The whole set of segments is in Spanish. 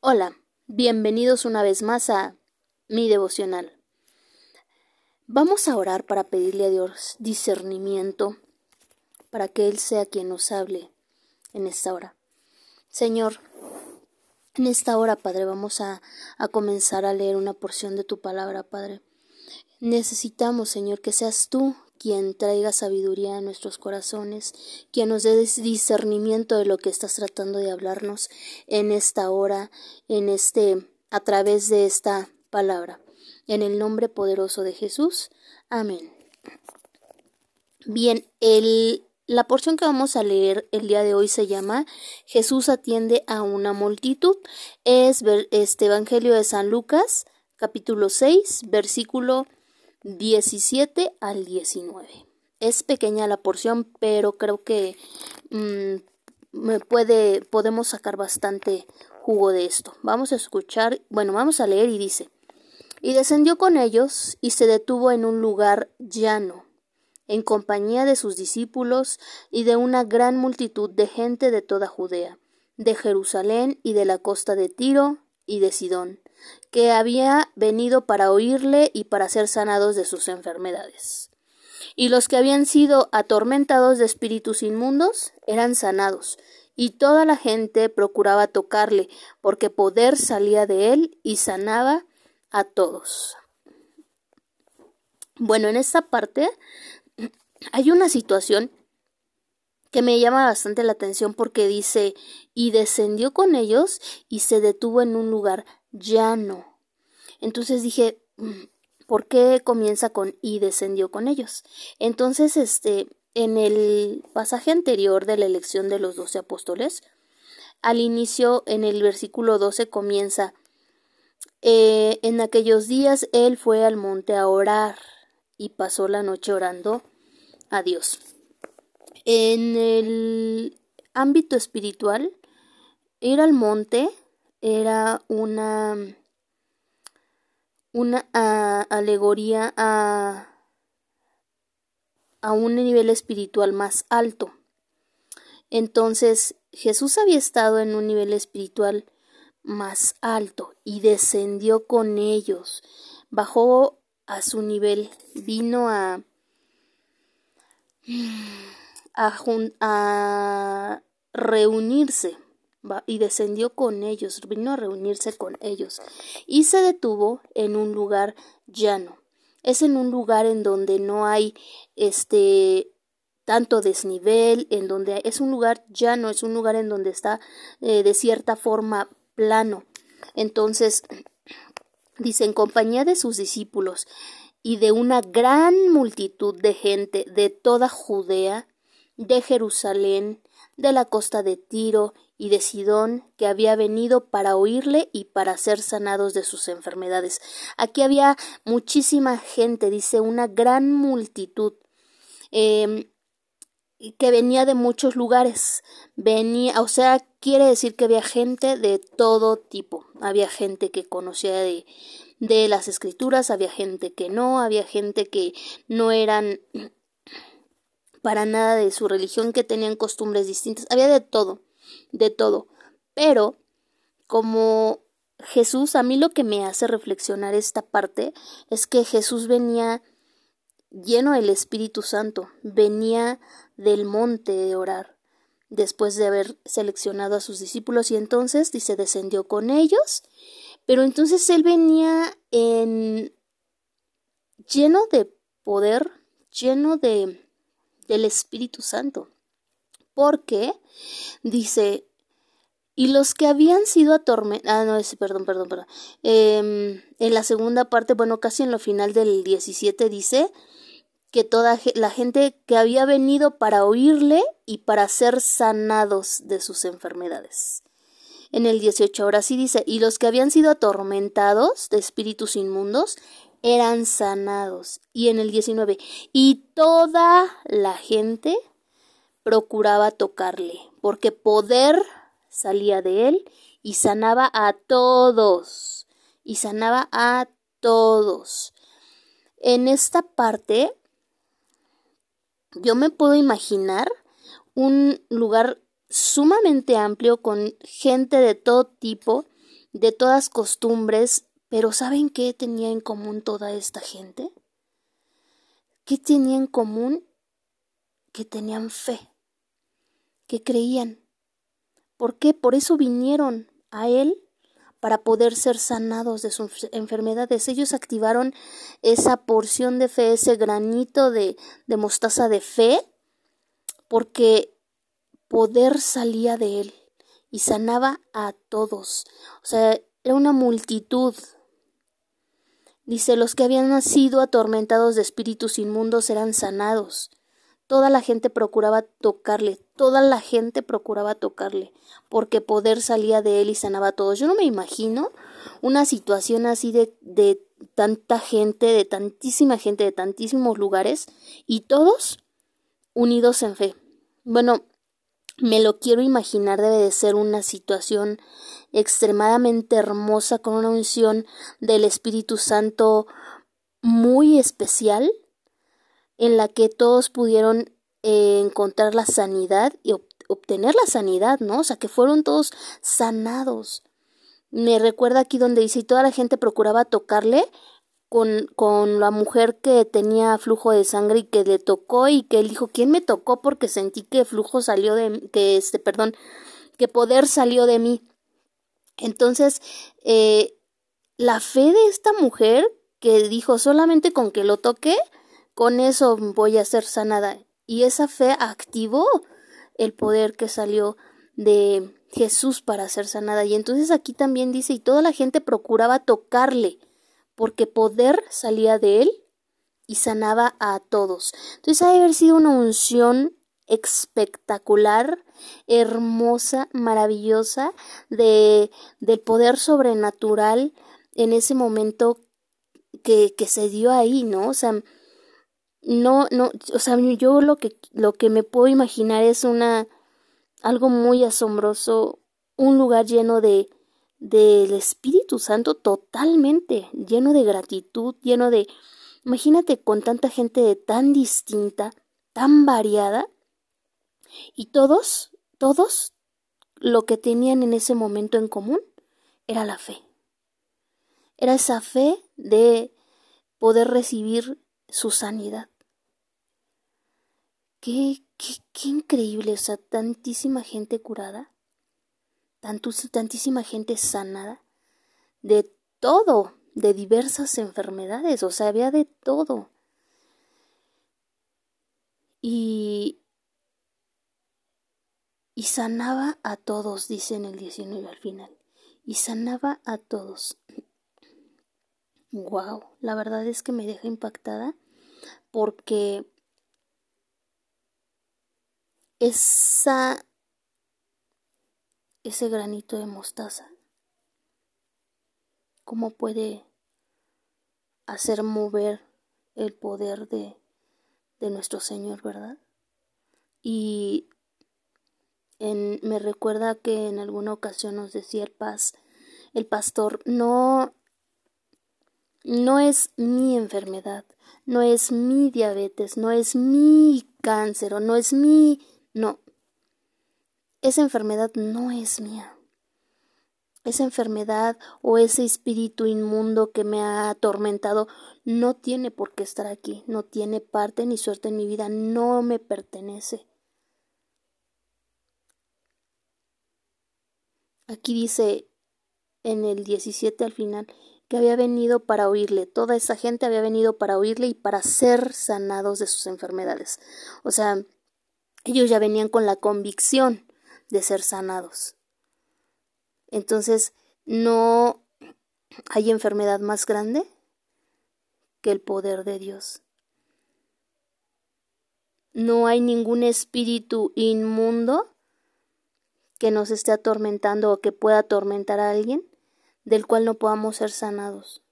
Hola, bienvenidos una vez más a mi devocional. Vamos a orar para pedirle a Dios discernimiento para que Él sea quien nos hable en esta hora. Señor, en esta hora, Padre, vamos a, a comenzar a leer una porción de tu palabra, Padre. Necesitamos, Señor, que seas tú quien traiga sabiduría a nuestros corazones, quien nos dé discernimiento de lo que estás tratando de hablarnos en esta hora, en este, a través de esta palabra. En el nombre poderoso de Jesús. Amén. Bien, el, la porción que vamos a leer el día de hoy se llama Jesús atiende a una multitud. Es este Evangelio de San Lucas, capítulo 6, versículo 17 al 19. Es pequeña la porción, pero creo que mm, me puede, podemos sacar bastante jugo de esto. Vamos a escuchar, bueno, vamos a leer y dice, y descendió con ellos y se detuvo en un lugar llano, en compañía de sus discípulos y de una gran multitud de gente de toda Judea, de Jerusalén y de la costa de Tiro y de Sidón, que había venido para oírle y para ser sanados de sus enfermedades. Y los que habían sido atormentados de espíritus inmundos eran sanados, y toda la gente procuraba tocarle, porque poder salía de él y sanaba a todos. Bueno, en esta parte hay una situación que me llama bastante la atención porque dice y descendió con ellos y se detuvo en un lugar llano. Entonces dije, mm, ¿por qué comienza con y descendió con ellos? Entonces, este, en el pasaje anterior de la elección de los doce apóstoles, al inicio, en el versículo 12 comienza, eh, en aquellos días él fue al monte a orar y pasó la noche orando a Dios. En el ámbito espiritual, ir al monte era una, una alegoría a, a un nivel espiritual más alto. Entonces Jesús había estado en un nivel espiritual más alto y descendió con ellos, bajó a su nivel, vino a a, reunirse y descendió con ellos, vino a reunirse con ellos y se detuvo en un lugar llano. Es en un lugar en donde no hay este tanto desnivel, en donde es un lugar llano, es un lugar en donde está eh, de cierta forma plano. Entonces, dice, en compañía de sus discípulos y de una gran multitud de gente de toda Judea, de Jerusalén, de la costa de Tiro y de Sidón, que había venido para oírle y para ser sanados de sus enfermedades. Aquí había muchísima gente, dice, una gran multitud. Eh, que venía de muchos lugares, venía, o sea, quiere decir que había gente de todo tipo, había gente que conocía de, de las escrituras, había gente que no, había gente que no eran para nada de su religión, que tenían costumbres distintas, había de todo, de todo. Pero como Jesús, a mí lo que me hace reflexionar esta parte es que Jesús venía lleno del Espíritu Santo, venía del monte de orar, después de haber seleccionado a sus discípulos y entonces dice descendió con ellos, pero entonces él venía en lleno de poder, lleno de del Espíritu Santo. Porque dice, y los que habían sido atormentados, ah, no, perdón, perdón, perdón. Em, en la segunda parte, bueno, casi en lo final del 17 dice que toda la gente que había venido para oírle y para ser sanados de sus enfermedades. En el 18 ahora sí dice, y los que habían sido atormentados de espíritus inmundos eran sanados. Y en el 19, y toda la gente procuraba tocarle, porque poder salía de él y sanaba a todos, y sanaba a todos. En esta parte, yo me puedo imaginar un lugar sumamente amplio con gente de todo tipo, de todas costumbres, pero ¿saben qué tenía en común toda esta gente? ¿Qué tenía en común? Que tenían fe, que creían. ¿Por qué? Por eso vinieron a Él para poder ser sanados de sus enfermedades. Ellos activaron esa porción de fe, ese granito de, de mostaza de fe, porque poder salía de Él y sanaba a todos. O sea, era una multitud. Dice, los que habían nacido atormentados de espíritus inmundos eran sanados. Toda la gente procuraba tocarle, toda la gente procuraba tocarle, porque poder salía de él y sanaba a todos. Yo no me imagino una situación así de, de tanta gente, de tantísima gente, de tantísimos lugares, y todos unidos en fe. Bueno, me lo quiero imaginar, debe de ser una situación extremadamente hermosa con una unción del Espíritu Santo muy especial en la que todos pudieron eh, encontrar la sanidad y obtener la sanidad, ¿no? O sea, que fueron todos sanados. Me recuerda aquí donde dice, y toda la gente procuraba tocarle con, con la mujer que tenía flujo de sangre y que le tocó y que él dijo, ¿quién me tocó? Porque sentí que flujo salió de, que este, perdón, que poder salió de mí. Entonces, eh, la fe de esta mujer que dijo solamente con que lo toque, con eso voy a ser sanada. Y esa fe activó el poder que salió de Jesús para ser sanada. Y entonces aquí también dice, y toda la gente procuraba tocarle, porque poder salía de él y sanaba a todos. Entonces ha de haber sido una unción espectacular, hermosa, maravillosa, de, del poder sobrenatural en ese momento que, que se dio ahí, ¿no? O sea, no, no, o sea, yo lo que, lo que me puedo imaginar es una, algo muy asombroso, un lugar lleno de, del Espíritu Santo totalmente, lleno de gratitud, lleno de, imagínate con tanta gente tan distinta, tan variada, y todos, todos, lo que tenían en ese momento en común era la fe. Era esa fe de poder recibir su sanidad. Qué, qué, qué increíble, o sea, tantísima gente curada, tantísima gente sanada, de todo, de diversas enfermedades, o sea, había de todo. Y, y sanaba a todos, dice en el 19 al final, y sanaba a todos. Wow, la verdad es que me deja impactada porque esa ese granito de mostaza cómo puede hacer mover el poder de, de nuestro Señor, ¿verdad? Y me recuerda que en alguna ocasión nos decía el paz, el pastor, no no es mi enfermedad, no es mi diabetes, no es mi cáncer o no es mi... No. Esa enfermedad no es mía. Esa enfermedad o ese espíritu inmundo que me ha atormentado no tiene por qué estar aquí, no tiene parte ni suerte en mi vida, no me pertenece. Aquí dice en el 17 al final, que había venido para oírle. Toda esa gente había venido para oírle y para ser sanados de sus enfermedades. O sea, ellos ya venían con la convicción de ser sanados. Entonces, no hay enfermedad más grande que el poder de Dios. No hay ningún espíritu inmundo que nos esté atormentando o que pueda atormentar a alguien del cual no podamos ser sanados,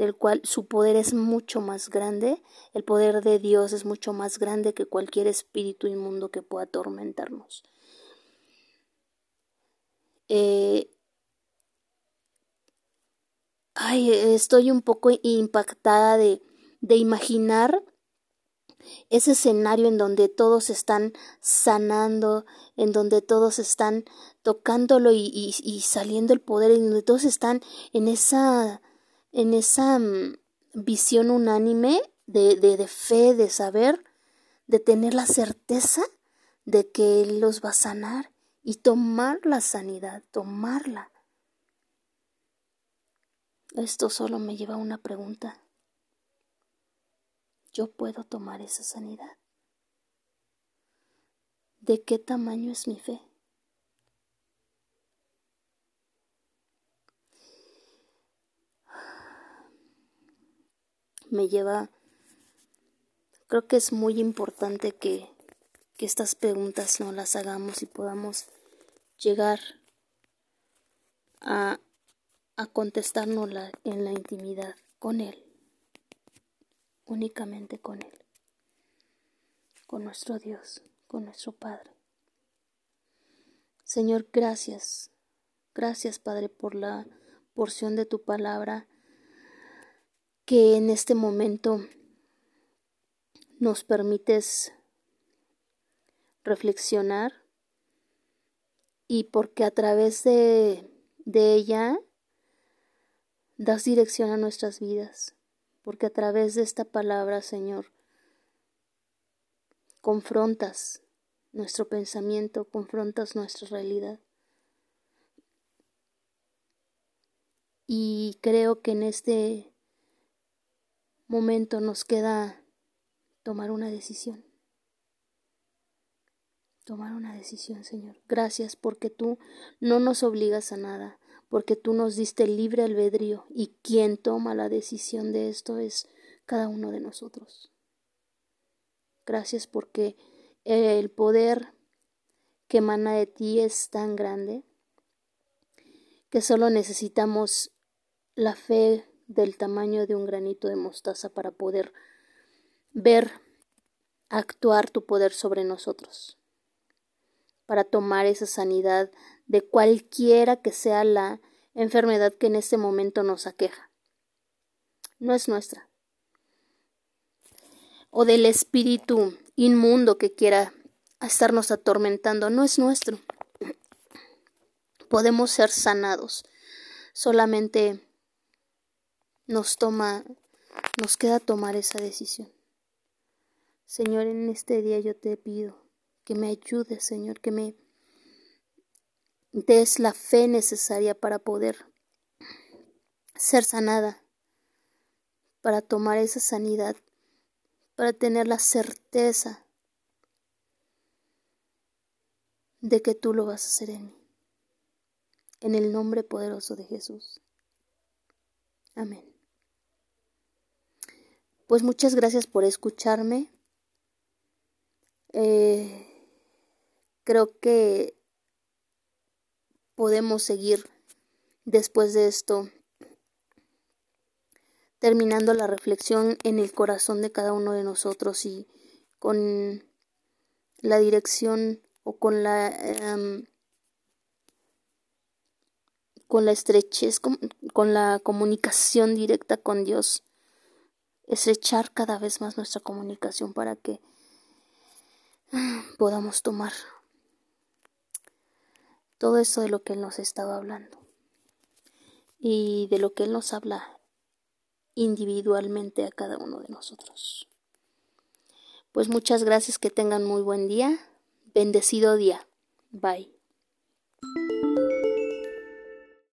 del cual su poder es mucho más grande, el poder de Dios es mucho más grande que cualquier espíritu inmundo que pueda atormentarnos. Eh, ay, estoy un poco impactada de, de imaginar ese escenario en donde todos están sanando, en donde todos están tocándolo y, y, saliendo el poder, en donde todos están en esa, en esa mm, visión unánime de, de, de fe, de saber, de tener la certeza de que Él los va a sanar y tomar la sanidad, tomarla. Esto solo me lleva a una pregunta yo puedo tomar esa sanidad. ¿De qué tamaño es mi fe? Me lleva, creo que es muy importante que, que estas preguntas no las hagamos y podamos llegar a, a contestárnosla en la intimidad con Él únicamente con Él, con nuestro Dios, con nuestro Padre. Señor, gracias, gracias Padre por la porción de tu palabra que en este momento nos permites reflexionar y porque a través de, de ella das dirección a nuestras vidas porque a través de esta palabra, Señor, confrontas nuestro pensamiento, confrontas nuestra realidad. Y creo que en este momento nos queda tomar una decisión. Tomar una decisión, Señor. Gracias porque tú no nos obligas a nada porque tú nos diste libre albedrío y quien toma la decisión de esto es cada uno de nosotros. Gracias porque el poder que emana de ti es tan grande que solo necesitamos la fe del tamaño de un granito de mostaza para poder ver actuar tu poder sobre nosotros, para tomar esa sanidad de cualquiera que sea la enfermedad que en este momento nos aqueja. No es nuestra. O del espíritu inmundo que quiera estarnos atormentando, no es nuestro. Podemos ser sanados. Solamente nos toma, nos queda tomar esa decisión. Señor, en este día yo te pido que me ayudes, Señor, que me des la fe necesaria para poder ser sanada, para tomar esa sanidad, para tener la certeza de que tú lo vas a hacer en mí. En el nombre poderoso de Jesús. Amén. Pues muchas gracias por escucharme. Eh, creo que podemos seguir después de esto terminando la reflexión en el corazón de cada uno de nosotros y con la dirección o con la em, con la estrechez con, con la comunicación directa con Dios estrechar cada vez más nuestra comunicación para que podamos tomar todo eso de lo que Él nos estaba hablando y de lo que Él nos habla individualmente a cada uno de nosotros. Pues muchas gracias, que tengan muy buen día, bendecido día. Bye.